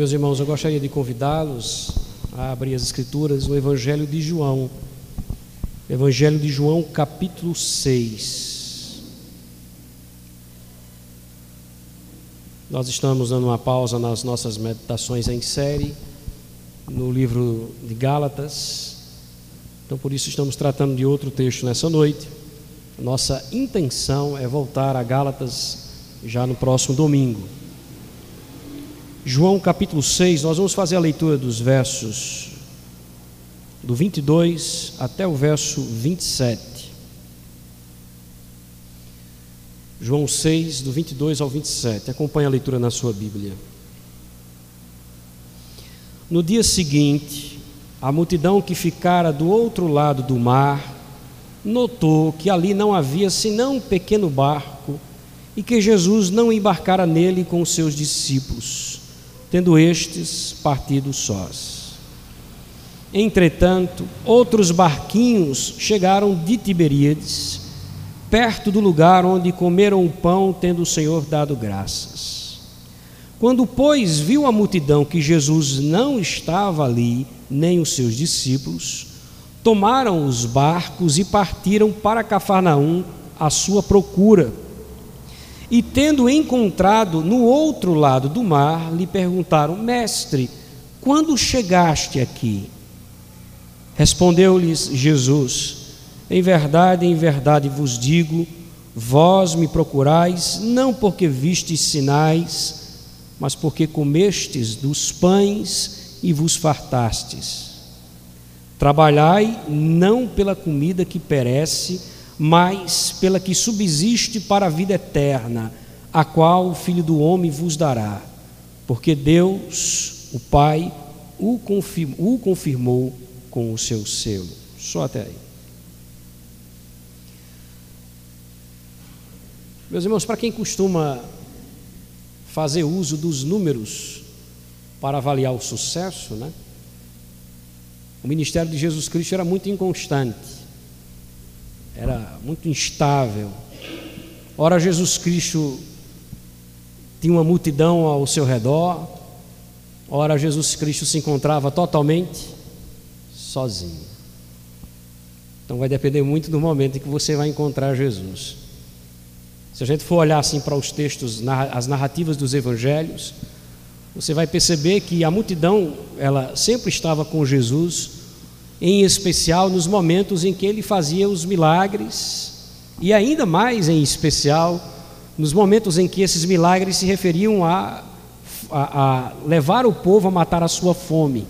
Meus irmãos, eu gostaria de convidá-los a abrir as Escrituras no Evangelho de João. Evangelho de João, capítulo 6. Nós estamos dando uma pausa nas nossas meditações em série, no livro de Gálatas. Então, por isso, estamos tratando de outro texto nessa noite. Nossa intenção é voltar a Gálatas já no próximo domingo. João capítulo 6, nós vamos fazer a leitura dos versos do 22 até o verso 27. João 6, do 22 ao 27. Acompanhe a leitura na sua Bíblia. No dia seguinte, a multidão que ficara do outro lado do mar notou que ali não havia senão um pequeno barco e que Jesus não embarcara nele com os seus discípulos tendo estes partido sós. Entretanto, outros barquinhos chegaram de Tiberíades, perto do lugar onde comeram o pão, tendo o Senhor dado graças. Quando, pois, viu a multidão que Jesus não estava ali, nem os seus discípulos, tomaram os barcos e partiram para Cafarnaum à sua procura. E tendo encontrado no outro lado do mar, lhe perguntaram: Mestre, quando chegaste aqui? Respondeu-lhes Jesus: Em verdade, em verdade vos digo, vós me procurais não porque vistes sinais, mas porque comestes dos pães e vos fartastes. Trabalhai não pela comida que perece, mas pela que subsiste para a vida eterna, a qual o Filho do Homem vos dará, porque Deus, o Pai, o confirmou, o confirmou com o seu selo. Só até aí. Meus irmãos, para quem costuma fazer uso dos números para avaliar o sucesso, né? O ministério de Jesus Cristo era muito inconstante era muito instável. Ora, Jesus Cristo tinha uma multidão ao seu redor, ora, Jesus Cristo se encontrava totalmente sozinho. Então vai depender muito do momento em que você vai encontrar Jesus. Se a gente for olhar assim para os textos, as narrativas dos evangelhos, você vai perceber que a multidão, ela sempre estava com Jesus em especial nos momentos em que ele fazia os milagres, e ainda mais em especial nos momentos em que esses milagres se referiam a, a, a levar o povo a matar a sua fome.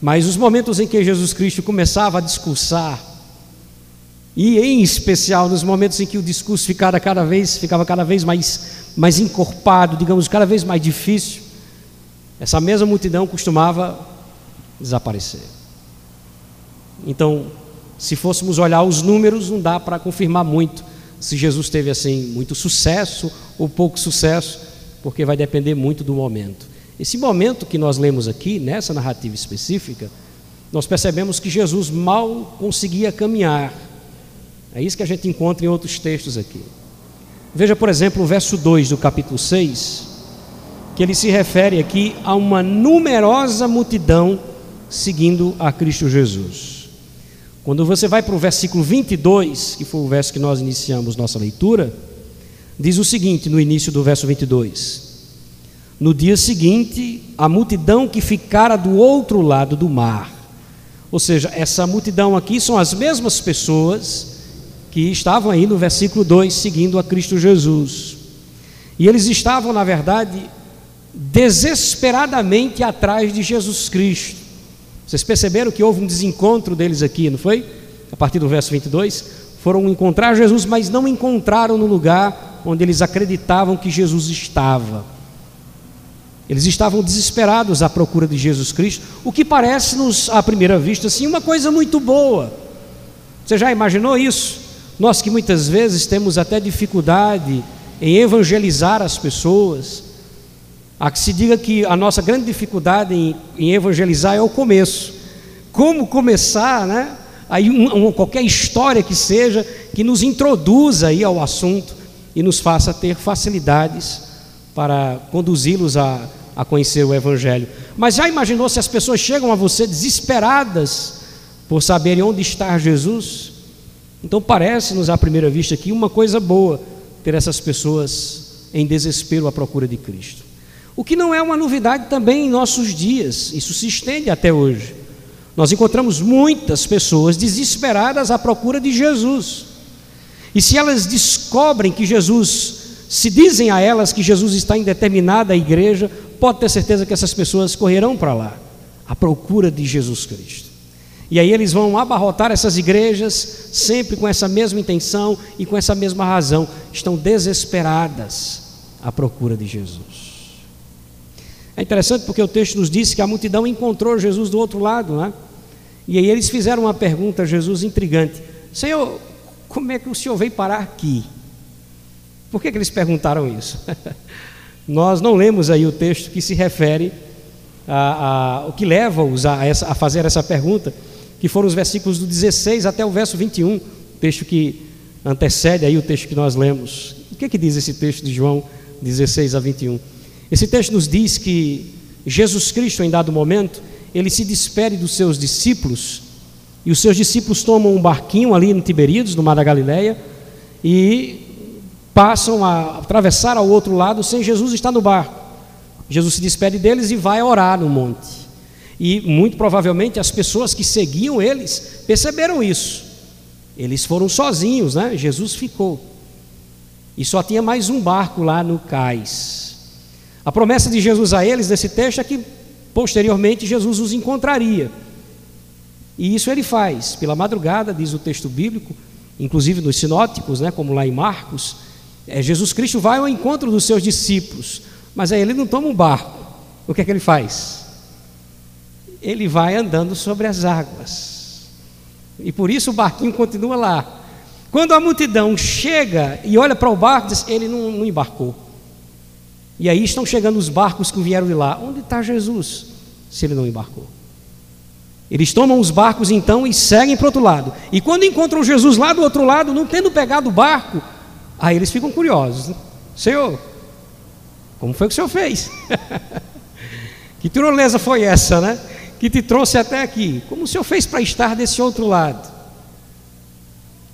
Mas os momentos em que Jesus Cristo começava a discursar, e em especial nos momentos em que o discurso ficava cada vez, ficava cada vez mais, mais encorpado, digamos, cada vez mais difícil, essa mesma multidão costumava desaparecer. Então, se fôssemos olhar os números, não dá para confirmar muito se Jesus teve assim muito sucesso ou pouco sucesso, porque vai depender muito do momento. Esse momento que nós lemos aqui, nessa narrativa específica, nós percebemos que Jesus mal conseguia caminhar. É isso que a gente encontra em outros textos aqui. Veja, por exemplo, o verso 2 do capítulo 6, que ele se refere aqui a uma numerosa multidão seguindo a Cristo Jesus. Quando você vai para o versículo 22, que foi o verso que nós iniciamos nossa leitura, diz o seguinte no início do verso 22: No dia seguinte, a multidão que ficara do outro lado do mar, ou seja, essa multidão aqui são as mesmas pessoas que estavam aí no versículo 2 seguindo a Cristo Jesus. E eles estavam, na verdade, desesperadamente atrás de Jesus Cristo. Vocês perceberam que houve um desencontro deles aqui, não foi? A partir do verso 22. Foram encontrar Jesus, mas não encontraram no lugar onde eles acreditavam que Jesus estava. Eles estavam desesperados à procura de Jesus Cristo, o que parece-nos, à primeira vista, assim, uma coisa muito boa. Você já imaginou isso? Nós que muitas vezes temos até dificuldade em evangelizar as pessoas, Há que se diga que a nossa grande dificuldade em, em evangelizar é o começo. Como começar, né? Aí um, um, qualquer história que seja que nos introduza aí ao assunto e nos faça ter facilidades para conduzi-los a, a conhecer o Evangelho. Mas já imaginou se as pessoas chegam a você desesperadas por saberem onde está Jesus? Então parece-nos à primeira vista aqui uma coisa boa ter essas pessoas em desespero à procura de Cristo. O que não é uma novidade também em nossos dias, isso se estende até hoje. Nós encontramos muitas pessoas desesperadas à procura de Jesus. E se elas descobrem que Jesus, se dizem a elas que Jesus está em determinada igreja, pode ter certeza que essas pessoas correrão para lá, à procura de Jesus Cristo. E aí eles vão abarrotar essas igrejas, sempre com essa mesma intenção e com essa mesma razão. Estão desesperadas à procura de Jesus. É interessante porque o texto nos diz que a multidão encontrou Jesus do outro lado, né? E aí eles fizeram uma pergunta a Jesus intrigante: Senhor, como é que o senhor veio parar aqui? Por que, que eles perguntaram isso? Nós não lemos aí o texto que se refere a, a o que leva-os a, a, fazer essa pergunta, que foram os versículos do 16 até o verso 21, texto que antecede aí o texto que nós lemos. O que, que diz esse texto de João 16 a 21? Esse texto nos diz que Jesus Cristo, em dado momento, ele se despede dos seus discípulos, e os seus discípulos tomam um barquinho ali no Tiberíades, no mar da Galileia, e passam a atravessar ao outro lado sem Jesus estar no barco. Jesus se despede deles e vai orar no monte. E muito provavelmente as pessoas que seguiam eles perceberam isso. Eles foram sozinhos, né? Jesus ficou. E só tinha mais um barco lá no cais. A promessa de Jesus a eles nesse texto é que posteriormente Jesus os encontraria. E isso ele faz pela madrugada, diz o texto bíblico, inclusive nos sinóticos, né, como lá em Marcos, é, Jesus Cristo vai ao encontro dos seus discípulos, mas aí ele não toma um barco. O que é que ele faz? Ele vai andando sobre as águas. E por isso o barquinho continua lá. Quando a multidão chega e olha para o barco, diz, ele não, não embarcou. E aí estão chegando os barcos que vieram de lá. Onde está Jesus? Se ele não embarcou. Eles tomam os barcos então e seguem para o outro lado. E quando encontram Jesus lá do outro lado, não tendo pegado o barco, aí eles ficam curiosos. Né? Senhor, como foi que o senhor fez? que tirolesa foi essa, né? Que te trouxe até aqui? Como o senhor fez para estar desse outro lado?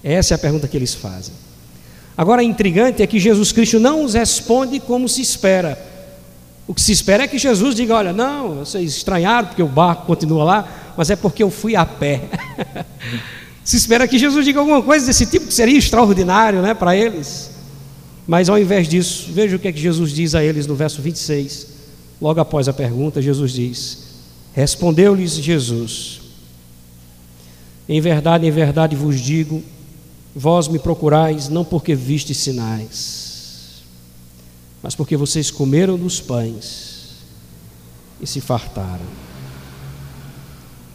Essa é a pergunta que eles fazem. Agora, intrigante é que Jesus Cristo não os responde como se espera. O que se espera é que Jesus diga: Olha, não, vocês estranharam porque o barco continua lá, mas é porque eu fui a pé. se espera que Jesus diga alguma coisa desse tipo que seria extraordinário né, para eles. Mas ao invés disso, veja o que é que Jesus diz a eles no verso 26. Logo após a pergunta, Jesus diz: Respondeu-lhes Jesus: Em verdade, em verdade vos digo Vós me procurais não porque vistes sinais, mas porque vocês comeram dos pães e se fartaram.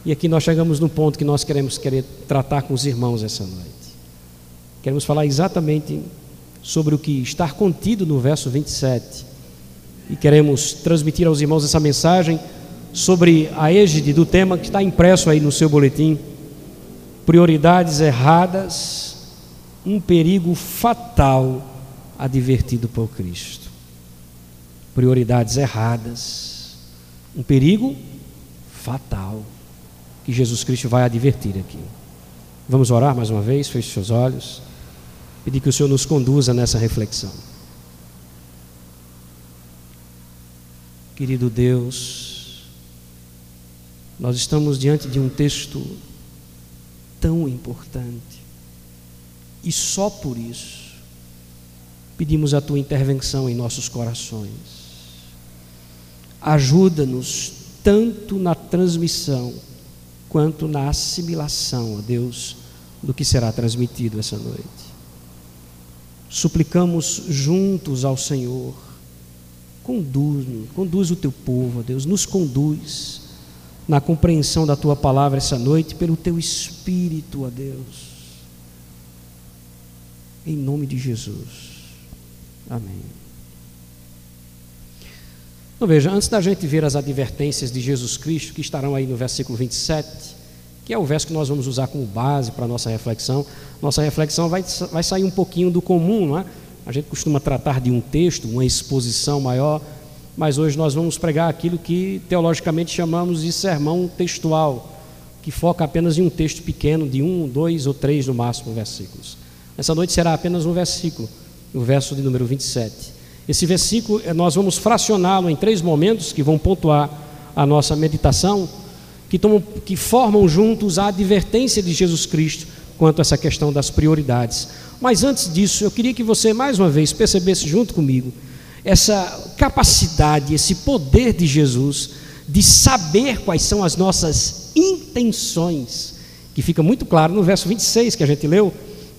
E aqui nós chegamos no ponto que nós queremos querer tratar com os irmãos essa noite. Queremos falar exatamente sobre o que está contido no verso 27. E queremos transmitir aos irmãos essa mensagem sobre a égide do tema que está impresso aí no seu boletim. Prioridades erradas um perigo fatal advertido por Cristo. Prioridades erradas, um perigo fatal que Jesus Cristo vai advertir aqui. Vamos orar mais uma vez, feche seus olhos, pedir que o Senhor nos conduza nessa reflexão. Querido Deus, nós estamos diante de um texto tão importante e só por isso pedimos a tua intervenção em nossos corações. Ajuda-nos tanto na transmissão quanto na assimilação, ó Deus, do que será transmitido essa noite. Suplicamos juntos ao Senhor, conduz, conduz o teu povo, ó Deus, nos conduz na compreensão da tua palavra essa noite pelo teu espírito, ó Deus em nome de Jesus. Amém. Então veja, antes da gente ver as advertências de Jesus Cristo, que estarão aí no versículo 27, que é o verso que nós vamos usar como base para a nossa reflexão, nossa reflexão vai, vai sair um pouquinho do comum, não é? A gente costuma tratar de um texto, uma exposição maior, mas hoje nós vamos pregar aquilo que teologicamente chamamos de sermão textual, que foca apenas em um texto pequeno, de um, dois ou três no máximo versículos. Essa noite será apenas um versículo, o verso de número 27. Esse versículo eh, nós vamos fracioná-lo em três momentos que vão pontuar a nossa meditação, que, tomam, que formam juntos a advertência de Jesus Cristo quanto a essa questão das prioridades. Mas antes disso, eu queria que você mais uma vez percebesse junto comigo essa capacidade, esse poder de Jesus de saber quais são as nossas intenções, que fica muito claro no verso 26 que a gente leu,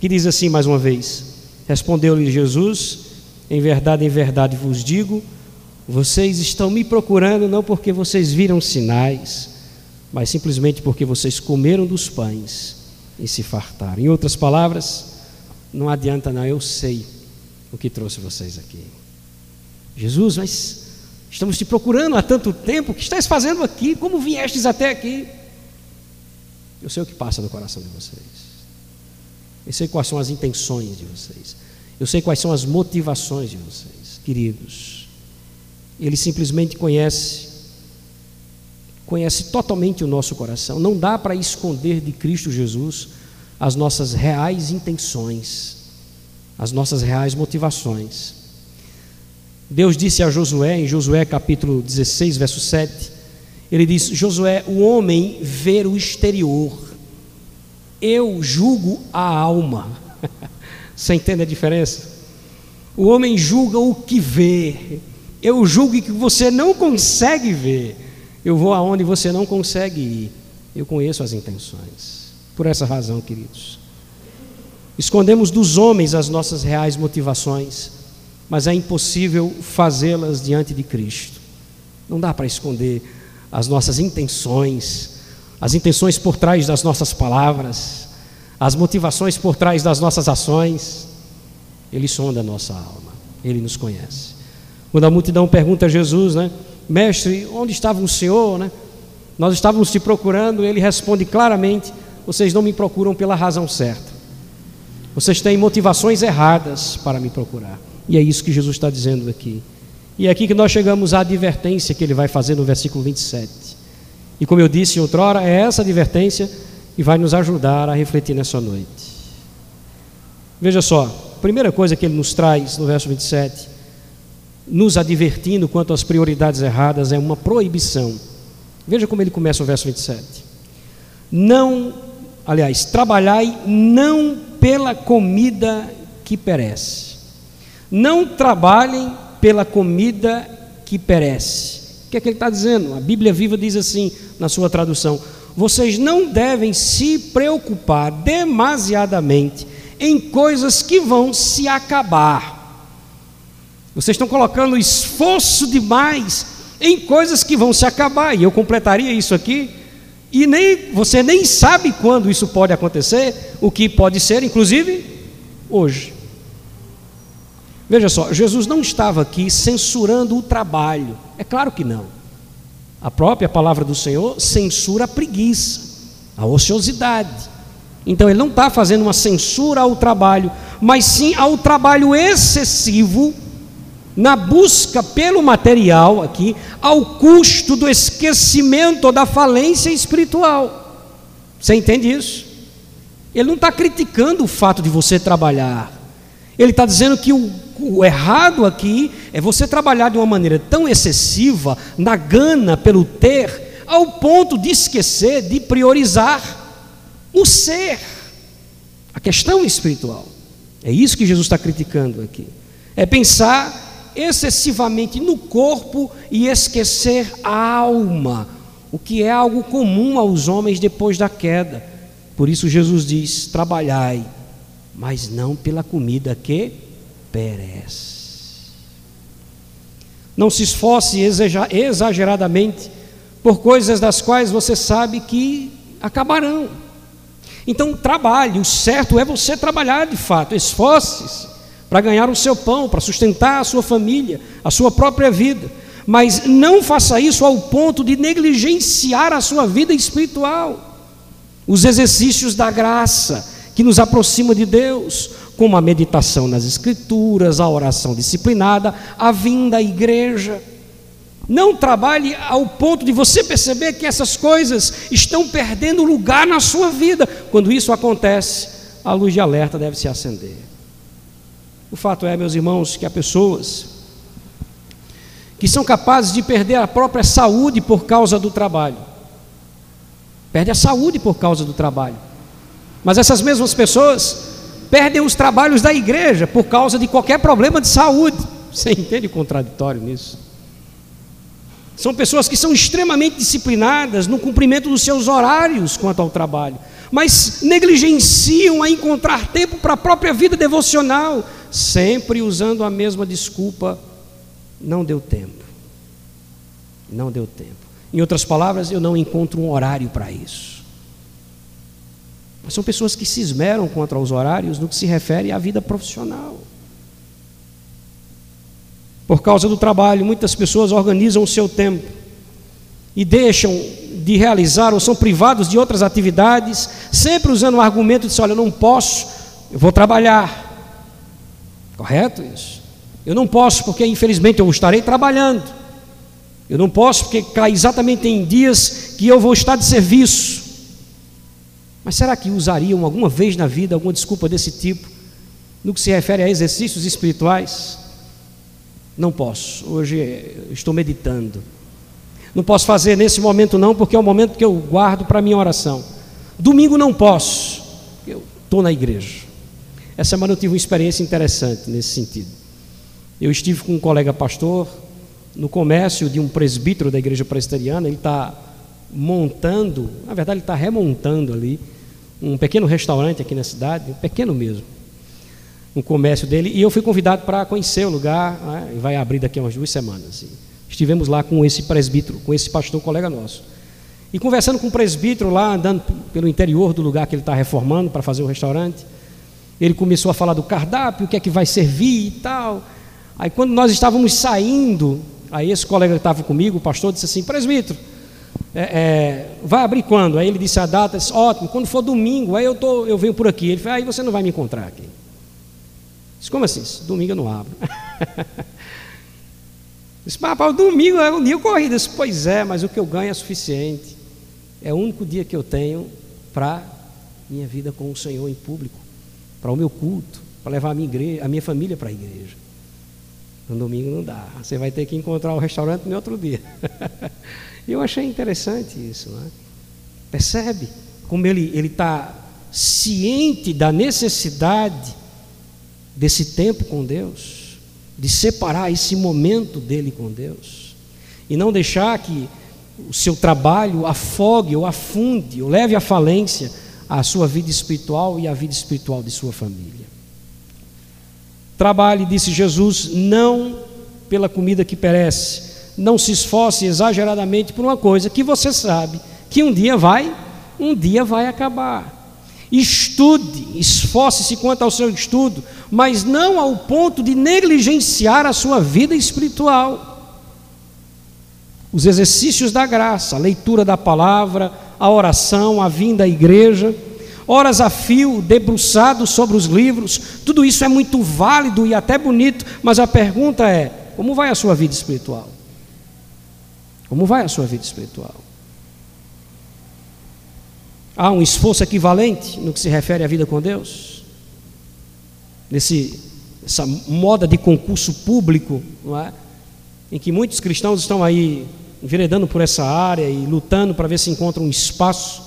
que diz assim mais uma vez: Respondeu-lhe Jesus: Em verdade, em verdade vos digo, vocês estão me procurando não porque vocês viram sinais, mas simplesmente porque vocês comeram dos pães e se fartaram. Em outras palavras, não adianta não, eu sei o que trouxe vocês aqui. Jesus, mas estamos te procurando há tanto tempo, o que estás fazendo aqui? Como viestes até aqui? Eu sei o que passa no coração de vocês. Eu sei quais são as intenções de vocês. Eu sei quais são as motivações de vocês, queridos. Ele simplesmente conhece conhece totalmente o nosso coração. Não dá para esconder de Cristo Jesus as nossas reais intenções, as nossas reais motivações. Deus disse a Josué, em Josué capítulo 16, verso 7, ele diz: Josué, o homem vê o exterior, eu julgo a alma. Você entende a diferença? O homem julga o que vê, eu julgo que você não consegue ver. Eu vou aonde você não consegue ir. Eu conheço as intenções. Por essa razão, queridos. Escondemos dos homens as nossas reais motivações mas é impossível fazê-las diante de Cristo. Não dá para esconder as nossas intenções, as intenções por trás das nossas palavras, as motivações por trás das nossas ações. Ele sonda a nossa alma, ele nos conhece. Quando a multidão pergunta a Jesus, né, mestre, onde estava o Senhor, né? Nós estávamos te procurando, ele responde claramente: vocês não me procuram pela razão certa. Vocês têm motivações erradas para me procurar. E é isso que Jesus está dizendo aqui. E é aqui que nós chegamos à advertência que ele vai fazer no versículo 27. E como eu disse outrora, é essa advertência que vai nos ajudar a refletir nessa noite. Veja só, a primeira coisa que ele nos traz no verso 27, nos advertindo quanto às prioridades erradas, é uma proibição. Veja como ele começa o verso 27. Não, aliás, trabalhai não pela comida que perece não trabalhem pela comida que perece. Que é que ele está dizendo? A Bíblia Viva diz assim, na sua tradução: vocês não devem se preocupar demasiadamente em coisas que vão se acabar. Vocês estão colocando esforço demais em coisas que vão se acabar. E eu completaria isso aqui. E nem você nem sabe quando isso pode acontecer, o que pode ser, inclusive, hoje. Veja só, Jesus não estava aqui censurando o trabalho. É claro que não. A própria palavra do Senhor censura a preguiça, a ociosidade. Então ele não está fazendo uma censura ao trabalho, mas sim ao trabalho excessivo na busca pelo material aqui, ao custo do esquecimento da falência espiritual. Você entende isso? Ele não está criticando o fato de você trabalhar. Ele está dizendo que o o errado aqui é você trabalhar de uma maneira tão excessiva, na gana pelo ter, ao ponto de esquecer de priorizar o ser, a questão espiritual. É isso que Jesus está criticando aqui. É pensar excessivamente no corpo e esquecer a alma, o que é algo comum aos homens depois da queda. Por isso Jesus diz: trabalhai, mas não pela comida que perece. Não se esforce exageradamente por coisas das quais você sabe que acabarão. Então, trabalhe, o certo é você trabalhar de fato, esforce-se para ganhar o seu pão, para sustentar a sua família, a sua própria vida. Mas não faça isso ao ponto de negligenciar a sua vida espiritual, os exercícios da graça que nos aproxima de Deus, como a meditação nas Escrituras, a oração disciplinada, a vinda à igreja. Não trabalhe ao ponto de você perceber que essas coisas estão perdendo lugar na sua vida. Quando isso acontece, a luz de alerta deve se acender. O fato é, meus irmãos, que há pessoas que são capazes de perder a própria saúde por causa do trabalho. Perde a saúde por causa do trabalho. Mas essas mesmas pessoas perdem os trabalhos da igreja por causa de qualquer problema de saúde. Você entende o contraditório nisso? São pessoas que são extremamente disciplinadas no cumprimento dos seus horários quanto ao trabalho, mas negligenciam a encontrar tempo para a própria vida devocional, sempre usando a mesma desculpa: não deu tempo. Não deu tempo. Em outras palavras, eu não encontro um horário para isso. Mas são pessoas que se esmeram contra os horários no que se refere à vida profissional. Por causa do trabalho, muitas pessoas organizam o seu tempo e deixam de realizar ou são privados de outras atividades, sempre usando o argumento de: olha, eu não posso, eu vou trabalhar. Correto isso? Eu não posso porque infelizmente eu estarei trabalhando. Eu não posso porque cai exatamente em dias que eu vou estar de serviço. Mas será que usariam alguma vez na vida alguma desculpa desse tipo no que se refere a exercícios espirituais? Não posso, hoje estou meditando. Não posso fazer nesse momento, não, porque é o momento que eu guardo para minha oração. Domingo não posso, eu estou na igreja. Essa semana eu tive uma experiência interessante nesse sentido. Eu estive com um colega pastor no comércio de um presbítero da igreja presbiteriana, ele está montando, na verdade, ele está remontando ali, um pequeno restaurante aqui na cidade, um pequeno mesmo um comércio dele, e eu fui convidado para conhecer o lugar, né, e vai abrir daqui a umas duas semanas. Estivemos lá com esse presbítero, com esse pastor colega nosso. E conversando com o presbítero lá, andando pelo interior do lugar que ele está reformando para fazer o restaurante, ele começou a falar do cardápio, o que é que vai servir e tal. Aí quando nós estávamos saindo, aí esse colega que estava comigo, o pastor, disse assim, presbítero, é, é, vai abrir quando? Aí ele disse a data, disse, ótimo, quando for domingo, aí eu, tô, eu venho por aqui. Ele falou, aí você não vai me encontrar aqui. Disse, como assim? Domingo eu não abro. Disse, papai, domingo é um dia corrido. Disse, pois é, mas o que eu ganho é suficiente. É o único dia que eu tenho para minha vida com o Senhor em público, para o meu culto, para levar a minha, igreja, a minha família para a igreja. No domingo não dá. Você vai ter que encontrar o restaurante no outro dia. eu achei interessante isso. Né? Percebe como ele está ciente da necessidade desse tempo com Deus, de separar esse momento dele com Deus, e não deixar que o seu trabalho afogue ou afunde ou leve à falência a sua vida espiritual e a vida espiritual de sua família. Trabalhe, disse Jesus, não pela comida que perece, não se esforce exageradamente por uma coisa que você sabe que um dia vai, um dia vai acabar. Estude, esforce-se quanto ao seu estudo, mas não ao ponto de negligenciar a sua vida espiritual. Os exercícios da graça, a leitura da palavra, a oração, a vinda à igreja, horas a fio, debruçado sobre os livros, tudo isso é muito válido e até bonito, mas a pergunta é: como vai a sua vida espiritual? Como vai a sua vida espiritual? Há um esforço equivalente no que se refere à vida com Deus? Nesse, essa moda de concurso público, não é? em que muitos cristãos estão aí enveredando por essa área e lutando para ver se encontram um espaço,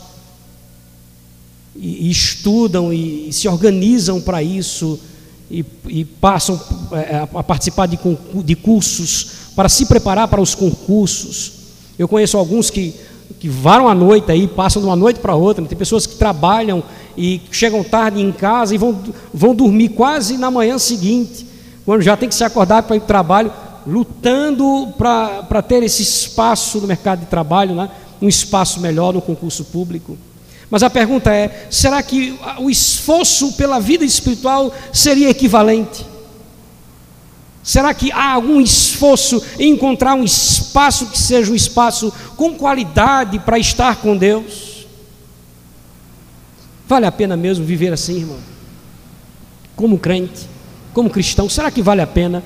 e, e estudam e, e, se organizam para isso, e, e passam é, a participar de, de cursos para se preparar para os concursos. Eu conheço alguns que que varam a noite aí, passam de uma noite para outra. Tem pessoas que trabalham e chegam tarde em casa e vão, vão dormir quase na manhã seguinte, quando já tem que se acordar para ir para o trabalho, lutando para ter esse espaço no mercado de trabalho, né? um espaço melhor no concurso público. Mas a pergunta é: será que o esforço pela vida espiritual seria equivalente? Será que há algum esforço em encontrar um espaço que seja um espaço com qualidade para estar com Deus? Vale a pena mesmo viver assim, irmão? Como crente, como cristão, será que vale a pena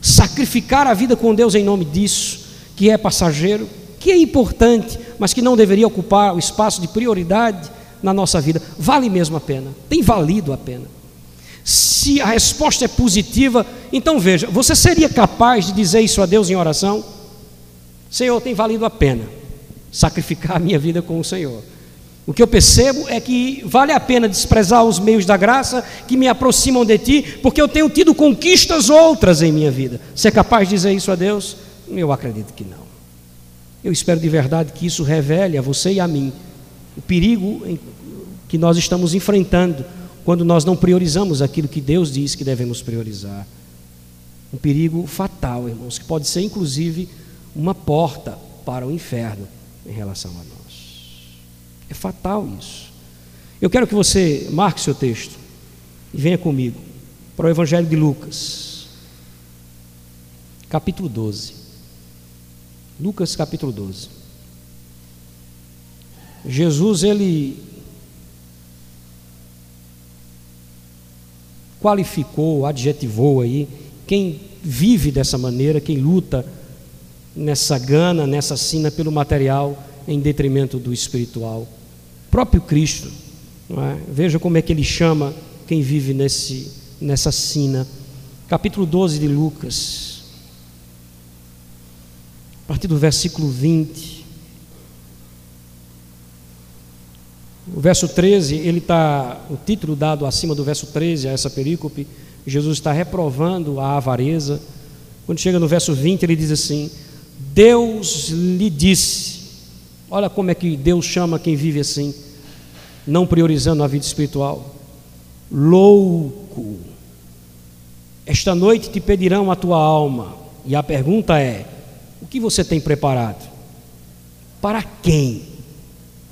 sacrificar a vida com Deus em nome disso? que é passageiro, que é importante, mas que não deveria ocupar o espaço de prioridade na nossa vida, vale mesmo a pena, tem valido a pena. Se a resposta é positiva, então veja, você seria capaz de dizer isso a Deus em oração? Senhor, tem valido a pena sacrificar a minha vida com o Senhor. O que eu percebo é que vale a pena desprezar os meios da graça que me aproximam de Ti, porque eu tenho tido conquistas outras em minha vida. Você é capaz de dizer isso a Deus? Eu acredito que não. Eu espero de verdade que isso revele a você e a mim o perigo que nós estamos enfrentando quando nós não priorizamos aquilo que Deus diz que devemos priorizar. Um perigo fatal, irmãos, que pode ser inclusive uma porta para o inferno em relação a nós. É fatal isso. Eu quero que você marque seu texto e venha comigo para o Evangelho de Lucas, capítulo 12. Lucas, capítulo 12. Jesus, ele qualificou, adjetivou aí quem vive dessa maneira, quem luta nessa gana, nessa sina pelo material em detrimento do espiritual. O próprio Cristo, é? veja como é que ele chama quem vive nesse, nessa sina. Capítulo 12 de Lucas, a partir do versículo 20. O verso 13, ele está, o título dado acima do verso 13 a essa perícope, Jesus está reprovando a avareza. Quando chega no verso 20, ele diz assim: Deus lhe disse, olha como é que Deus chama quem vive assim, não priorizando a vida espiritual. Louco, esta noite te pedirão a tua alma, e a pergunta é: o que você tem preparado? Para quem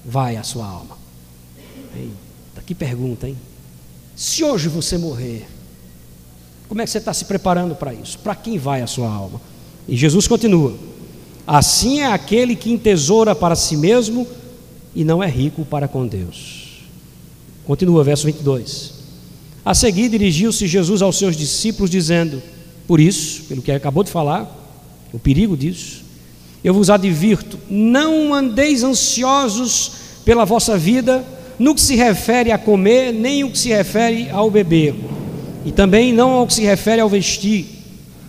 vai a sua alma? Eita, que pergunta, hein? Se hoje você morrer, como é que você está se preparando para isso? Para quem vai a sua alma? E Jesus continua: Assim é aquele que entesoura para si mesmo e não é rico para com Deus. Continua, verso 22. A seguir dirigiu-se Jesus aos seus discípulos, dizendo: Por isso, pelo que acabou de falar, o perigo disso, eu vos advirto: não andeis ansiosos pela vossa vida, no que se refere a comer, nem o que se refere ao beber, e também não ao que se refere ao vestir.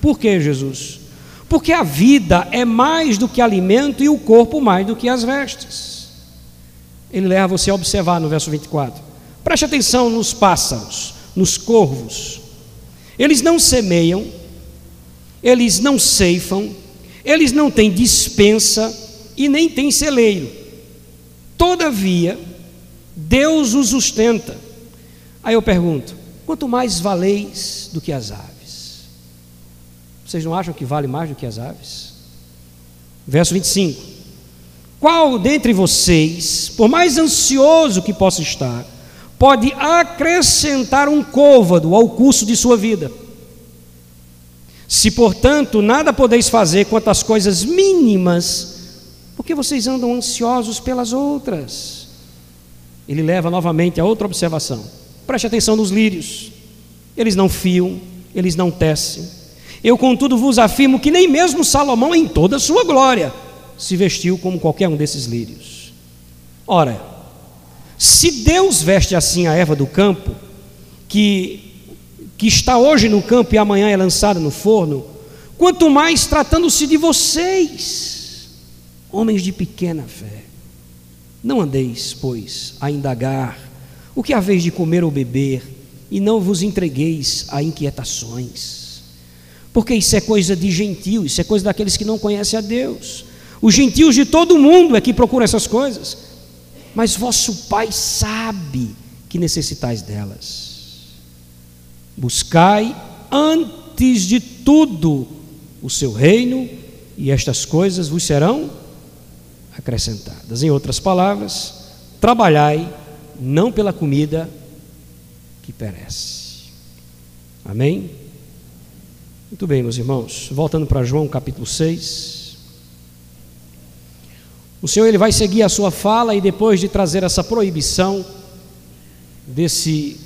Por que, Jesus? Porque a vida é mais do que alimento e o corpo mais do que as vestes. Ele leva você a observar no verso 24. Preste atenção nos pássaros, nos corvos. Eles não semeiam, eles não ceifam, eles não têm dispensa e nem têm celeiro. Todavia, Deus os sustenta. Aí eu pergunto: quanto mais valeis do que as aves? Vocês não acham que vale mais do que as aves? Verso 25: Qual dentre vocês, por mais ansioso que possa estar, pode acrescentar um côvado ao curso de sua vida? Se, portanto, nada podeis fazer quanto às coisas mínimas, por que vocês andam ansiosos pelas outras? Ele leva novamente a outra observação. Preste atenção nos lírios. Eles não fiam, eles não tecem, eu, contudo, vos afirmo que nem mesmo Salomão, em toda a sua glória, se vestiu como qualquer um desses lírios. Ora, se Deus veste assim a erva do campo, que, que está hoje no campo e amanhã é lançada no forno, quanto mais tratando-se de vocês, homens de pequena fé. Não andeis, pois, a indagar o que haveis de comer ou beber, e não vos entregueis a inquietações porque isso é coisa de gentil, isso é coisa daqueles que não conhecem a Deus. Os gentios de todo mundo é que procuram essas coisas. Mas vosso Pai sabe que necessitais delas. Buscai antes de tudo o seu reino, e estas coisas vos serão acrescentadas. Em outras palavras, trabalhai não pela comida que perece. Amém? Muito bem, meus irmãos, voltando para João capítulo 6. O Senhor ele vai seguir a sua fala e depois de trazer essa proibição desse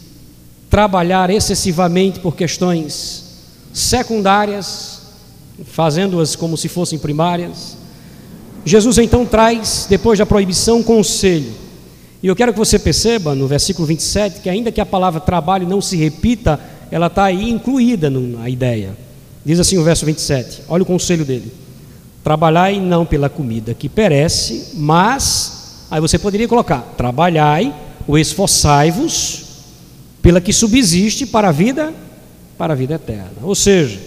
trabalhar excessivamente por questões secundárias, fazendo-as como se fossem primárias. Jesus então traz, depois da proibição, um conselho. E eu quero que você perceba no versículo 27 que, ainda que a palavra trabalho não se repita, ela está aí incluída na ideia. Diz assim o verso 27, olha o conselho dele: Trabalhai não pela comida que perece, mas, aí você poderia colocar: Trabalhai ou esforçai-vos pela que subsiste para a vida, para a vida eterna. Ou seja,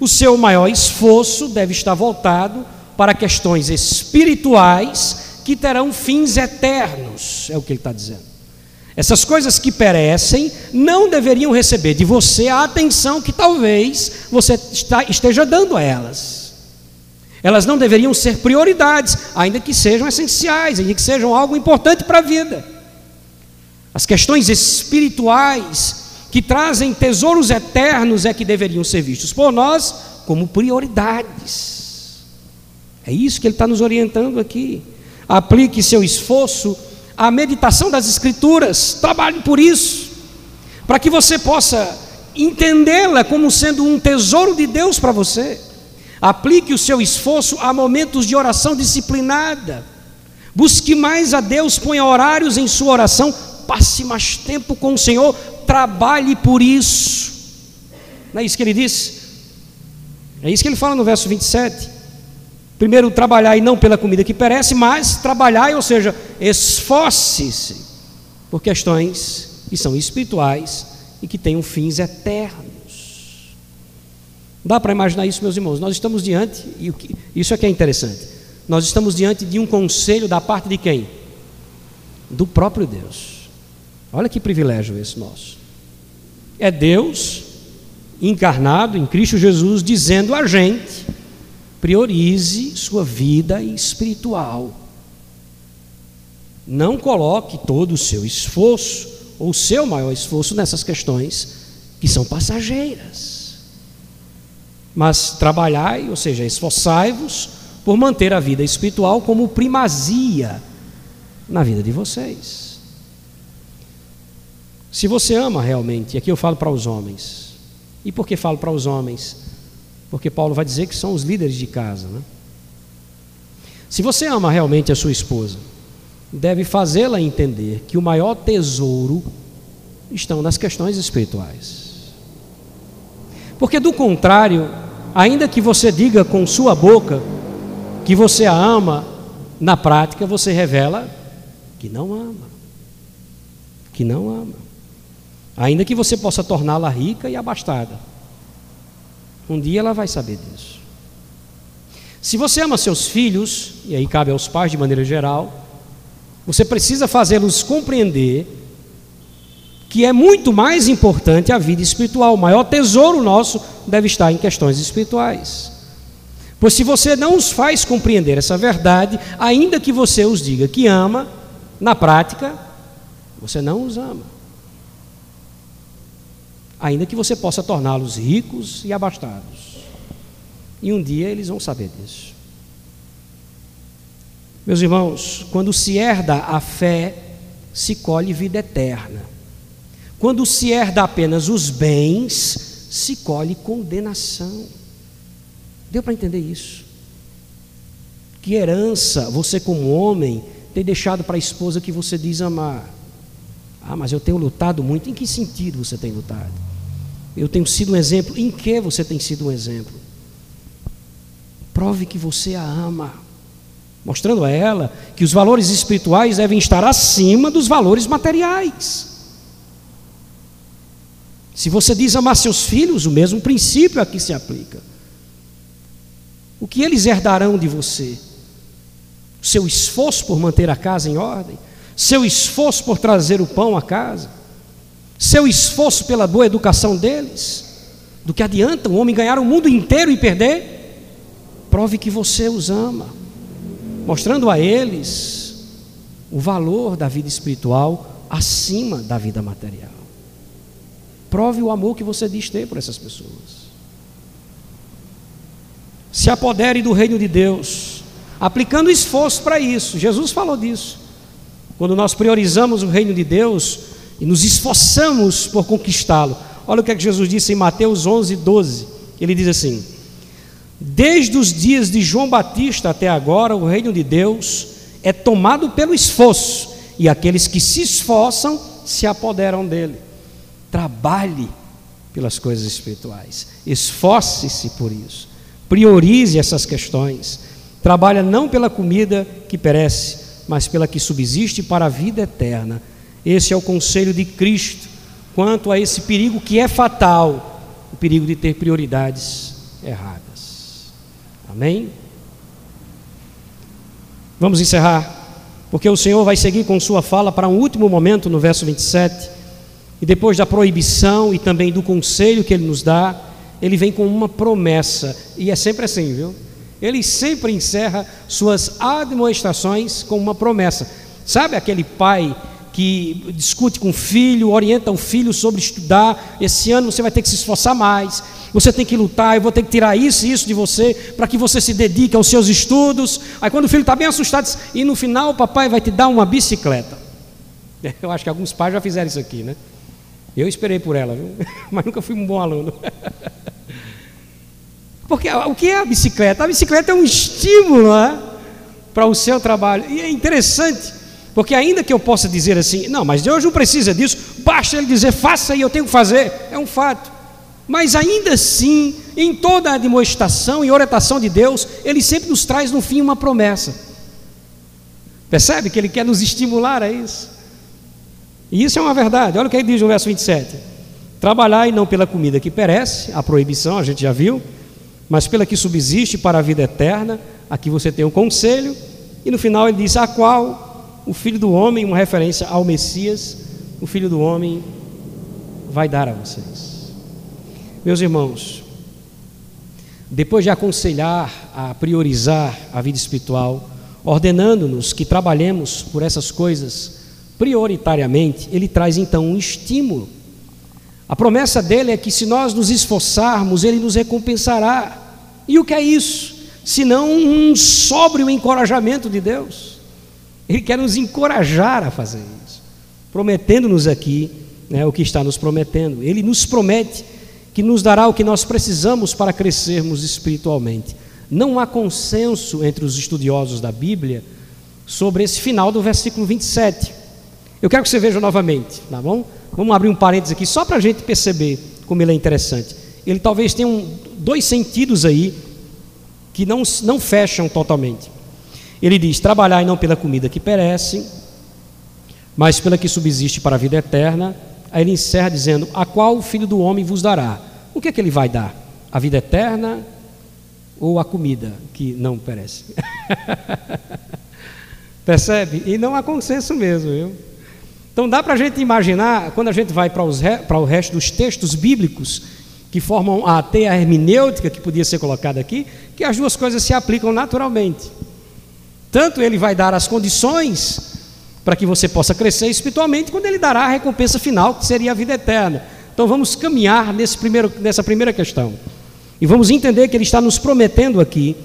o seu maior esforço deve estar voltado para questões espirituais que terão fins eternos, é o que ele está dizendo. Essas coisas que perecem não deveriam receber de você a atenção que talvez você esteja dando a elas. Elas não deveriam ser prioridades, ainda que sejam essenciais, ainda que sejam algo importante para a vida. As questões espirituais que trazem tesouros eternos é que deveriam ser vistos por nós como prioridades. É isso que ele está nos orientando aqui. Aplique seu esforço à meditação das Escrituras, trabalhe por isso, para que você possa entendê-la como sendo um tesouro de Deus para você. Aplique o seu esforço a momentos de oração disciplinada. Busque mais a Deus, ponha horários em sua oração, passe mais tempo com o Senhor, trabalhe por isso. Não é isso que ele disse? É isso que ele fala no verso 27. Primeiro, trabalhar e não pela comida que perece, mas trabalhar, ou seja, esforce-se por questões que são espirituais e que tenham fins eternos. Dá para imaginar isso, meus irmãos? Nós estamos diante, e isso é que é interessante, nós estamos diante de um conselho da parte de quem? Do próprio Deus. Olha que privilégio esse nosso. É Deus encarnado em Cristo Jesus dizendo a gente priorize sua vida espiritual. Não coloque todo o seu esforço, ou o seu maior esforço, nessas questões que são passageiras. Mas trabalhai, ou seja, esforçai-vos por manter a vida espiritual como primazia na vida de vocês. Se você ama realmente, e aqui eu falo para os homens, e por que falo para os homens? Porque Paulo vai dizer que são os líderes de casa. Né? Se você ama realmente a sua esposa, deve fazê-la entender que o maior tesouro estão nas questões espirituais. Porque do contrário, ainda que você diga com sua boca que você a ama, na prática você revela que não ama. Que não ama. Ainda que você possa torná-la rica e abastada um dia ela vai saber disso. Se você ama seus filhos, e aí cabe aos pais de maneira geral, você precisa fazê-los compreender que é muito mais importante a vida espiritual. O maior tesouro nosso deve estar em questões espirituais. Pois se você não os faz compreender essa verdade, ainda que você os diga que ama, na prática, você não os ama ainda que você possa torná-los ricos e abastados. E um dia eles vão saber disso. Meus irmãos, quando se herda a fé, se colhe vida eterna. Quando se herda apenas os bens, se colhe condenação. Deu para entender isso? Que herança você, como homem, tem deixado para a esposa que você diz amar? Ah, mas eu tenho lutado muito. Em que sentido você tem lutado? Eu tenho sido um exemplo. Em que você tem sido um exemplo? Prove que você a ama, mostrando a ela que os valores espirituais devem estar acima dos valores materiais. Se você diz amar seus filhos, o mesmo princípio aqui se aplica. O que eles herdarão de você? Seu esforço por manter a casa em ordem? Seu esforço por trazer o pão à casa? seu esforço pela boa educação deles, do que adianta um homem ganhar o mundo inteiro e perder? Prove que você os ama, mostrando a eles o valor da vida espiritual acima da vida material. Prove o amor que você diz ter por essas pessoas. Se apodere do reino de Deus, aplicando esforço para isso. Jesus falou disso. Quando nós priorizamos o reino de Deus, e nos esforçamos por conquistá-lo. Olha o que, é que Jesus disse em Mateus 11, 12. Ele diz assim: Desde os dias de João Batista até agora, o reino de Deus é tomado pelo esforço, e aqueles que se esforçam se apoderam dele. Trabalhe pelas coisas espirituais, esforce-se por isso, priorize essas questões. Trabalha não pela comida que perece, mas pela que subsiste para a vida eterna. Esse é o conselho de Cristo quanto a esse perigo que é fatal, o perigo de ter prioridades erradas. Amém? Vamos encerrar, porque o Senhor vai seguir com sua fala para um último momento no verso 27. E depois da proibição e também do conselho que ele nos dá, ele vem com uma promessa, e é sempre assim, viu? Ele sempre encerra suas admoestações com uma promessa. Sabe aquele pai que discute com o filho, orienta o filho sobre estudar. Esse ano você vai ter que se esforçar mais, você tem que lutar, eu vou ter que tirar isso e isso de você, para que você se dedique aos seus estudos. Aí quando o filho está bem assustado, diz, e no final o papai vai te dar uma bicicleta. Eu acho que alguns pais já fizeram isso aqui, né? Eu esperei por ela, viu? mas nunca fui um bom aluno. Porque o que é a bicicleta? A bicicleta é um estímulo né, para o seu trabalho. E é interessante, porque ainda que eu possa dizer assim, não, mas Deus não precisa disso, basta Ele dizer, faça e eu tenho que fazer, é um fato. Mas ainda assim, em toda a demonstração e orientação de Deus, Ele sempre nos traz no fim uma promessa. Percebe que Ele quer nos estimular a isso? E isso é uma verdade. Olha o que ele diz no verso 27. Trabalhai não pela comida que perece, a proibição, a gente já viu, mas pela que subsiste para a vida eterna, aqui você tem um conselho, e no final ele diz: A qual o filho do homem, uma referência ao Messias, o filho do homem vai dar a vocês. Meus irmãos, depois de aconselhar a priorizar a vida espiritual, ordenando-nos que trabalhemos por essas coisas prioritariamente, ele traz então um estímulo a promessa dele é que se nós nos esforçarmos, ele nos recompensará. E o que é isso? Senão um sóbrio encorajamento de Deus. Ele quer nos encorajar a fazer isso, prometendo-nos aqui né, o que está nos prometendo. Ele nos promete que nos dará o que nós precisamos para crescermos espiritualmente. Não há consenso entre os estudiosos da Bíblia sobre esse final do versículo 27. Eu quero que você veja novamente, tá bom? Vamos abrir um parênteses aqui só para a gente perceber como ele é interessante. Ele talvez tenha um, dois sentidos aí que não, não fecham totalmente. Ele diz: Trabalhai não pela comida que perece, mas pela que subsiste para a vida eterna. Aí ele encerra dizendo: A qual o filho do homem vos dará? O que é que ele vai dar? A vida eterna ou a comida que não perece? Percebe? E não há consenso mesmo, viu? Então dá para a gente imaginar, quando a gente vai para, os, para o resto dos textos bíblicos, que formam a teia hermenêutica que podia ser colocada aqui, que as duas coisas se aplicam naturalmente. Tanto ele vai dar as condições para que você possa crescer espiritualmente, quando ele dará a recompensa final, que seria a vida eterna. Então vamos caminhar nesse primeiro, nessa primeira questão. E vamos entender que ele está nos prometendo aqui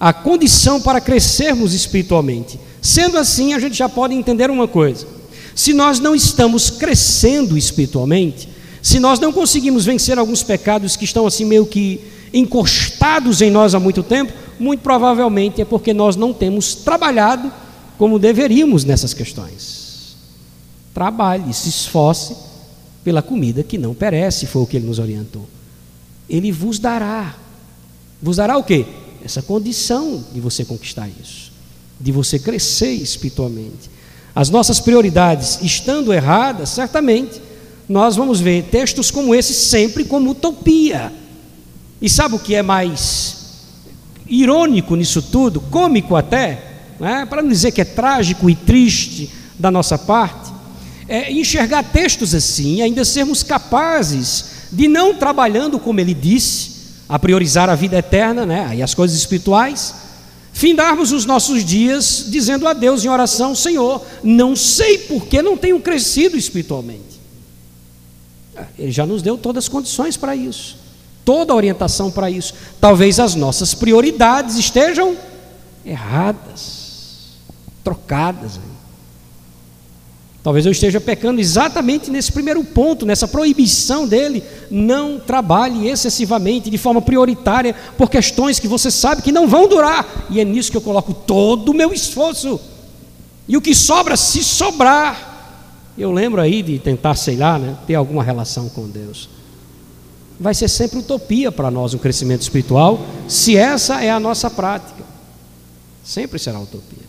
a condição para crescermos espiritualmente. Sendo assim, a gente já pode entender uma coisa se nós não estamos crescendo espiritualmente, se nós não conseguimos vencer alguns pecados que estão assim meio que encostados em nós há muito tempo, muito provavelmente é porque nós não temos trabalhado como deveríamos nessas questões. Trabalhe, se esforce pela comida que não perece, foi o que ele nos orientou. Ele vos dará. Vos dará o quê? Essa condição de você conquistar isso, de você crescer espiritualmente as nossas prioridades estando erradas, certamente nós vamos ver textos como esse sempre como utopia. E sabe o que é mais irônico nisso tudo, cômico até, né? para não dizer que é trágico e triste da nossa parte, é enxergar textos assim e ainda sermos capazes de não trabalhando como ele disse, a priorizar a vida eterna, né? e as coisas espirituais, findarmos os nossos dias dizendo a Deus em oração: Senhor, não sei por que não tenho crescido espiritualmente. Ele já nos deu todas as condições para isso, toda a orientação para isso. Talvez as nossas prioridades estejam erradas, trocadas. Talvez eu esteja pecando exatamente nesse primeiro ponto, nessa proibição dele. Não trabalhe excessivamente, de forma prioritária, por questões que você sabe que não vão durar. E é nisso que eu coloco todo o meu esforço. E o que sobra, se sobrar. Eu lembro aí de tentar, sei lá, né, ter alguma relação com Deus. Vai ser sempre utopia para nós um crescimento espiritual, se essa é a nossa prática. Sempre será utopia.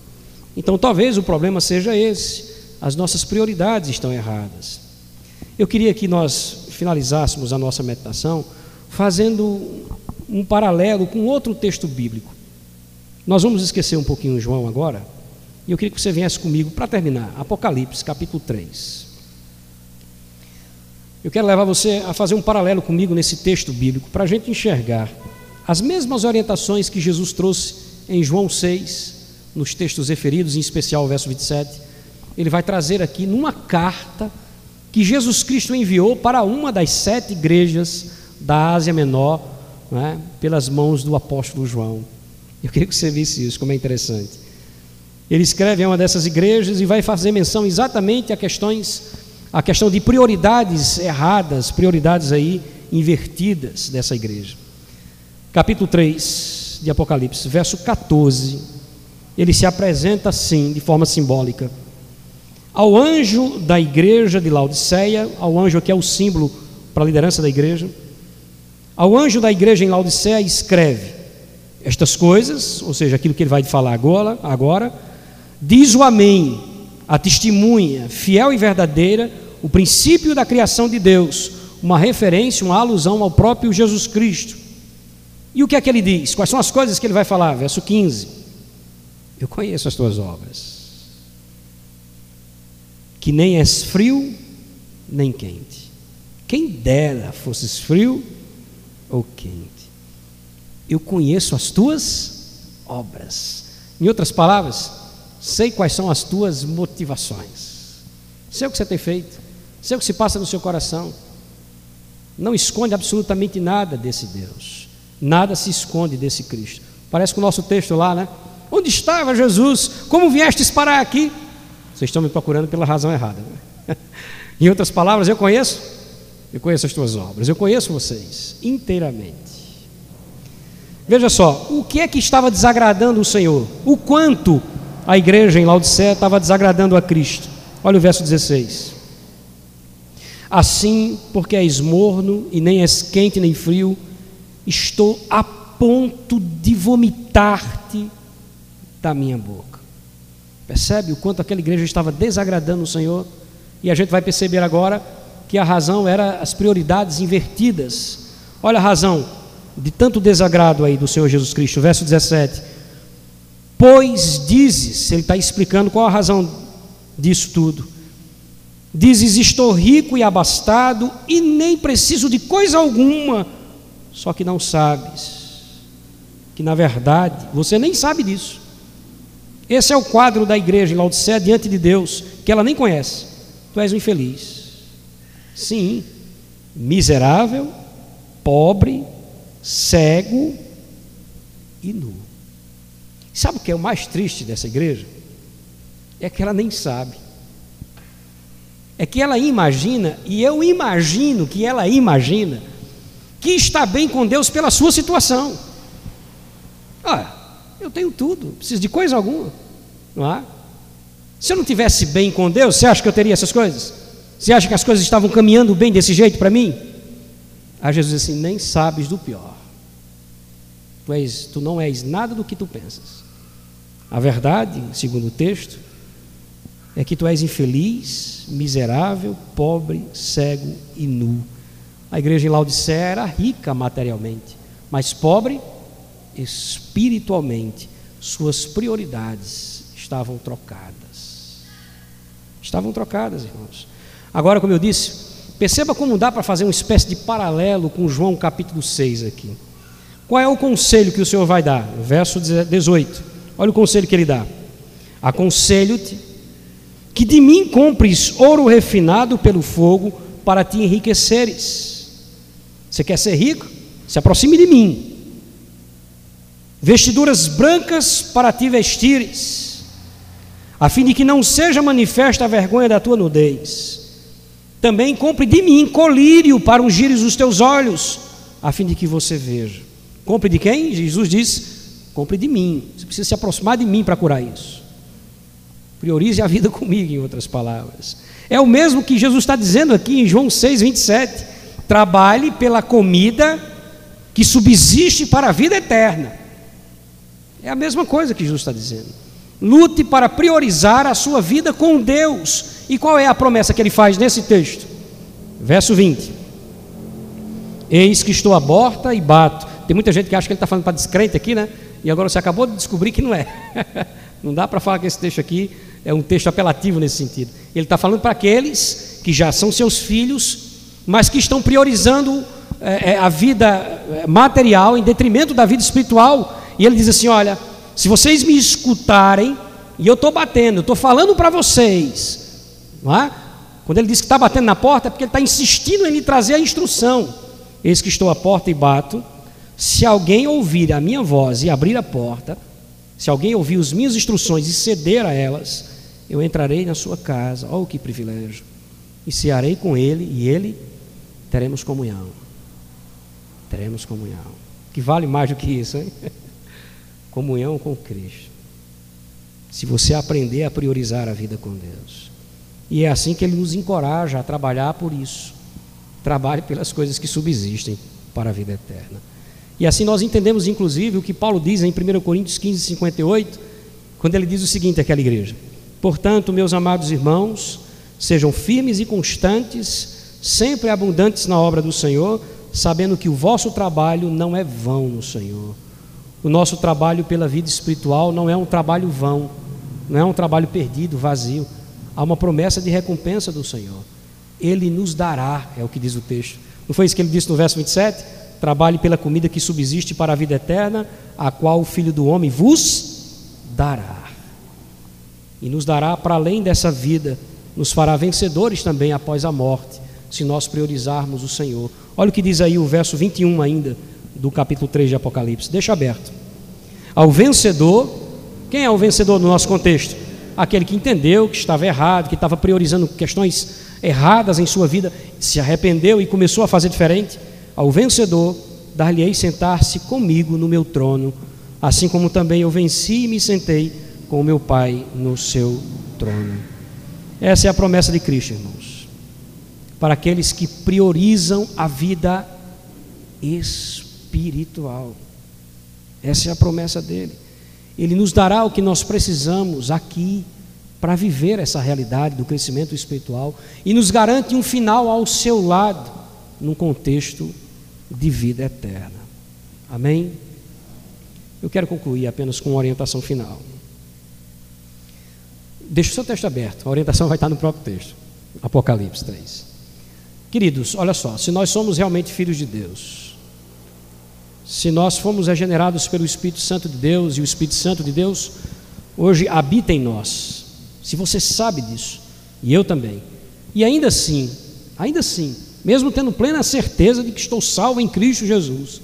Então talvez o problema seja esse as nossas prioridades estão erradas. Eu queria que nós finalizássemos a nossa meditação fazendo um paralelo com outro texto bíblico. Nós vamos esquecer um pouquinho João agora, e eu queria que você viesse comigo para terminar, Apocalipse, capítulo 3. Eu quero levar você a fazer um paralelo comigo nesse texto bíblico, para a gente enxergar as mesmas orientações que Jesus trouxe em João 6, nos textos referidos, em especial o verso 27, ele vai trazer aqui numa carta que Jesus Cristo enviou para uma das sete igrejas da Ásia Menor, né, pelas mãos do apóstolo João. Eu queria que você visse isso, como é interessante. Ele escreve em uma dessas igrejas e vai fazer menção exatamente a questões, a questão de prioridades erradas, prioridades aí invertidas dessa igreja. Capítulo 3 de Apocalipse, verso 14, ele se apresenta assim, de forma simbólica. Ao anjo da igreja de Laodiceia, ao anjo que é o símbolo para a liderança da igreja, ao anjo da igreja em Laodiceia escreve estas coisas, ou seja, aquilo que ele vai falar agora, agora diz o Amém, a testemunha fiel e verdadeira, o princípio da criação de Deus, uma referência, uma alusão ao próprio Jesus Cristo. E o que é que ele diz? Quais são as coisas que ele vai falar? Verso 15: Eu conheço as tuas obras que nem és frio nem quente. Quem dera fosses frio ou quente. Eu conheço as tuas obras. Em outras palavras, sei quais são as tuas motivações. Sei o que você tem feito, sei o que se passa no seu coração. Não esconde absolutamente nada desse Deus. Nada se esconde desse Cristo. Parece com o nosso texto lá, né? Onde estava Jesus? Como viestes parar aqui? Vocês estão me procurando pela razão errada. Né? em outras palavras, eu conheço, eu conheço as tuas obras, eu conheço vocês inteiramente. Veja só, o que é que estava desagradando o Senhor? O quanto a igreja em Laodiceia estava desagradando a Cristo? Olha o verso 16. Assim, porque és morno e nem és quente nem frio, estou a ponto de vomitar-te da minha boca. Percebe o quanto aquela igreja estava desagradando o Senhor? E a gente vai perceber agora que a razão era as prioridades invertidas. Olha a razão de tanto desagrado aí do Senhor Jesus Cristo, verso 17. Pois dizes, ele está explicando qual a razão disso tudo. Dizes: Estou rico e abastado e nem preciso de coisa alguma, só que não sabes que na verdade você nem sabe disso esse é o quadro da igreja em Laodicea diante de Deus, que ela nem conhece. Tu és um infeliz. Sim, miserável, pobre, cego e nu. Sabe o que é o mais triste dessa igreja? É que ela nem sabe. É que ela imagina, e eu imagino que ela imagina, que está bem com Deus pela sua situação. Ah, eu tenho tudo, preciso de coisa alguma. Não é? Se eu não tivesse bem com Deus, você acha que eu teria essas coisas? Você acha que as coisas estavam caminhando bem desse jeito para mim? Aí Jesus disse assim: nem sabes do pior. Tu, és, tu não és nada do que tu pensas. A verdade, segundo o texto, é que tu és infeliz, miserável, pobre, cego e nu. A igreja em Laodicea era rica materialmente, mas pobre espiritualmente, suas prioridades estavam trocadas. Estavam trocadas, irmãos. Agora, como eu disse, perceba como dá para fazer uma espécie de paralelo com João capítulo 6 aqui. Qual é o conselho que o Senhor vai dar? Verso 18. Olha o conselho que ele dá. Aconselho-te que de mim compres ouro refinado pelo fogo para te enriqueceres. Você quer ser rico? Se aproxime de mim vestiduras brancas para te vestires, a fim de que não seja manifesta a vergonha da tua nudez. Também compre de mim colírio para ungires os teus olhos, a fim de que você veja. Compre de quem? Jesus diz: compre de mim. Você precisa se aproximar de mim para curar isso. Priorize a vida comigo, em outras palavras. É o mesmo que Jesus está dizendo aqui em João 6, 27. Trabalhe pela comida que subsiste para a vida eterna. É a mesma coisa que Jesus está dizendo. Lute para priorizar a sua vida com Deus. E qual é a promessa que ele faz nesse texto? Verso 20: Eis que estou à porta e bato. Tem muita gente que acha que ele está falando para descrente aqui, né? E agora você acabou de descobrir que não é. não dá para falar que esse texto aqui é um texto apelativo nesse sentido. Ele está falando para aqueles que já são seus filhos, mas que estão priorizando é, a vida é, material em detrimento da vida espiritual e ele diz assim: Olha, se vocês me escutarem, e eu estou batendo, estou falando para vocês, não é? quando ele diz que está batendo na porta, é porque ele está insistindo em lhe trazer a instrução. Eis que estou à porta e bato. Se alguém ouvir a minha voz e abrir a porta, se alguém ouvir as minhas instruções e ceder a elas, eu entrarei na sua casa. Oh, que privilégio! E cearei com ele e ele teremos comunhão. Teremos comunhão. Que vale mais do que isso, hein? comunhão com Cristo. Se você aprender a priorizar a vida com Deus. E é assim que ele nos encoraja a trabalhar por isso. Trabalhe pelas coisas que subsistem para a vida eterna. E assim nós entendemos, inclusive, o que Paulo diz em 1 Coríntios 15, 58, quando ele diz o seguinte àquela igreja: Portanto, meus amados irmãos, sejam firmes e constantes, sempre abundantes na obra do Senhor, sabendo que o vosso trabalho não é vão no Senhor. O nosso trabalho pela vida espiritual não é um trabalho vão, não é um trabalho perdido, vazio. Há uma promessa de recompensa do Senhor. Ele nos dará, é o que diz o texto. Não foi isso que ele disse no verso 27? Trabalhe pela comida que subsiste para a vida eterna, a qual o Filho do Homem vos dará. E nos dará para além dessa vida, nos fará vencedores também após a morte, se nós priorizarmos o Senhor. Olha o que diz aí o verso 21 ainda do capítulo 3 de Apocalipse. Deixa aberto. Ao vencedor, quem é o vencedor no nosso contexto? Aquele que entendeu que estava errado, que estava priorizando questões erradas em sua vida, se arrependeu e começou a fazer diferente. Ao vencedor, dar-lhe-ei sentar-se comigo no meu trono, assim como também eu venci e me sentei com o meu Pai no seu trono. Essa é a promessa de Cristo, irmãos. Para aqueles que priorizam a vida espiritual. Essa é a promessa dele. Ele nos dará o que nós precisamos aqui para viver essa realidade do crescimento espiritual e nos garante um final ao seu lado, num contexto de vida eterna. Amém? Eu quero concluir apenas com uma orientação final. Deixe o seu texto aberto, a orientação vai estar no próprio texto, Apocalipse 3. Queridos, olha só, se nós somos realmente filhos de Deus, se nós fomos regenerados pelo Espírito Santo de Deus e o Espírito Santo de Deus hoje habita em nós, se você sabe disso, e eu também, e ainda assim, ainda assim, mesmo tendo plena certeza de que estou salvo em Cristo Jesus,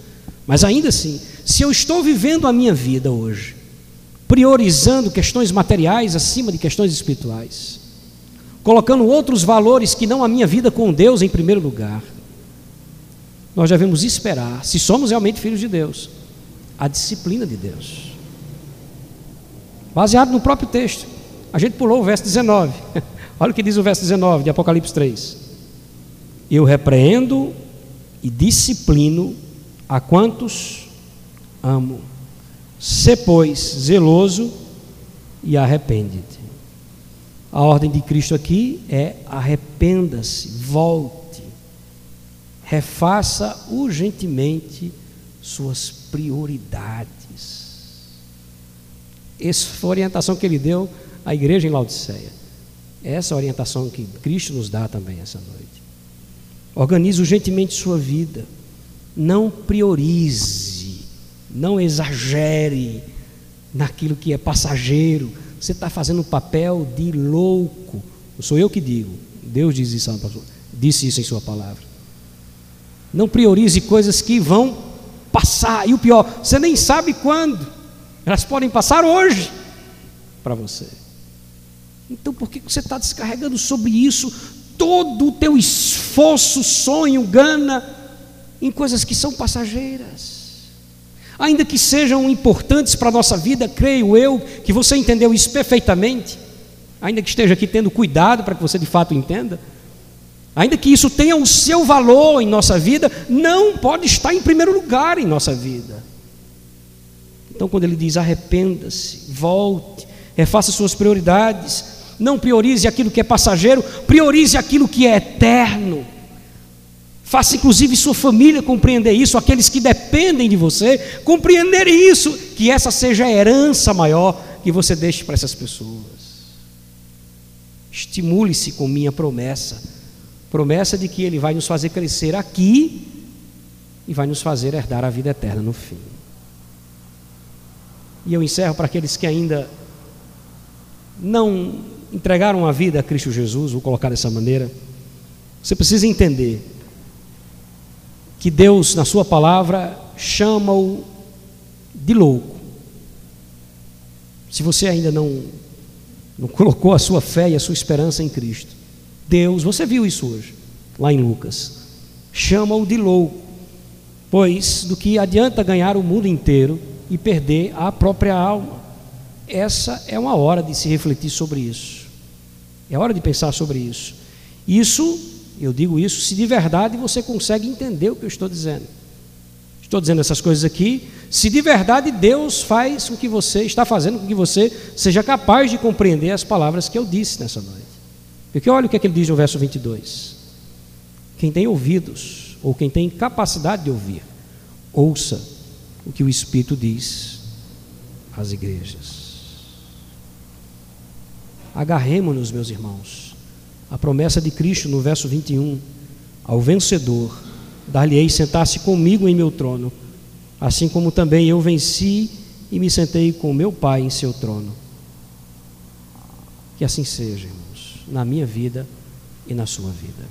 mas ainda assim, se eu estou vivendo a minha vida hoje, priorizando questões materiais acima de questões espirituais, colocando outros valores que não a minha vida com Deus em primeiro lugar, nós devemos esperar, se somos realmente filhos de Deus, a disciplina de Deus. Baseado no próprio texto. A gente pulou o verso 19. Olha o que diz o verso 19 de Apocalipse 3. Eu repreendo e disciplino a quantos amo. Se, pois, zeloso e arrepende-te. A ordem de Cristo aqui é arrependa-se, volte refaça urgentemente suas prioridades. Essa foi a orientação que ele deu à igreja em Laodiceia. Essa é a orientação que Cristo nos dá também essa noite. Organize urgentemente sua vida. Não priorize, não exagere naquilo que é passageiro. Você está fazendo um papel de louco. Sou eu que digo. Deus diz isso, disse isso em sua palavra. Não priorize coisas que vão passar. E o pior, você nem sabe quando. Elas podem passar hoje para você. Então por que você está descarregando sobre isso todo o teu esforço, sonho, gana em coisas que são passageiras? Ainda que sejam importantes para a nossa vida, creio eu que você entendeu isso perfeitamente, ainda que esteja aqui tendo cuidado para que você de fato entenda, ainda que isso tenha o seu valor em nossa vida, não pode estar em primeiro lugar em nossa vida. Então, quando ele diz arrependa-se, volte, refaça suas prioridades, não priorize aquilo que é passageiro, priorize aquilo que é eterno. Faça inclusive sua família compreender isso, aqueles que dependem de você, compreender isso, que essa seja a herança maior que você deixe para essas pessoas. Estimule-se com minha promessa, promessa de que Ele vai nos fazer crescer aqui e vai nos fazer herdar a vida eterna no fim. E eu encerro para aqueles que ainda não entregaram a vida a Cristo Jesus, vou colocar dessa maneira. Você precisa entender que Deus, na Sua palavra, chama-o de louco. Se você ainda não, não colocou a sua fé e a sua esperança em Cristo, Deus, você viu isso hoje, lá em Lucas, chama-o de louco, pois do que adianta ganhar o mundo inteiro e perder a própria alma. Essa é uma hora de se refletir sobre isso. É hora de pensar sobre isso. Isso, eu digo isso, se de verdade você consegue entender o que eu estou dizendo. Estou dizendo essas coisas aqui, se de verdade Deus faz com que você, está fazendo com que você seja capaz de compreender as palavras que eu disse nessa noite. Porque olha o que, é que ele diz no verso 22. Quem tem ouvidos, ou quem tem capacidade de ouvir, ouça o que o Espírito diz às igrejas. Agarremos-nos, meus irmãos, a promessa de Cristo no verso 21, ao vencedor, dar-lhe-ei sentar-se comigo em meu trono, assim como também eu venci e me sentei com meu Pai em seu trono. Que assim seja, irmãos, na minha vida e na sua vida.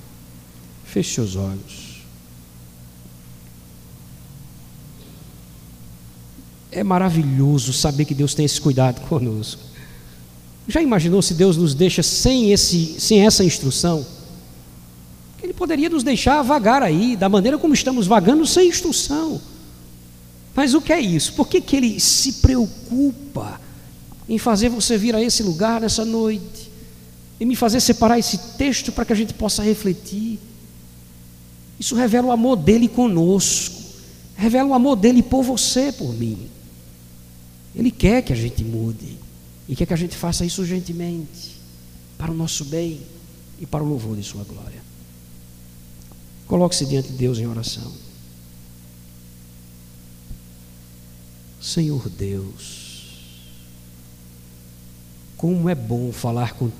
Feche seus olhos. É maravilhoso saber que Deus tem esse cuidado conosco. Já imaginou se Deus nos deixa sem, esse, sem essa instrução? Ele poderia nos deixar vagar aí, da maneira como estamos vagando, sem instrução. Mas o que é isso? Por que, que Ele se preocupa em fazer você vir a esse lugar nessa noite? E me fazer separar esse texto para que a gente possa refletir? Isso revela o amor dele conosco, revela o amor dele por você, por mim. Ele quer que a gente mude e quer que a gente faça isso urgentemente, para o nosso bem e para o louvor de Sua glória. Coloque-se diante de Deus em oração. Senhor Deus, como é bom falar contigo.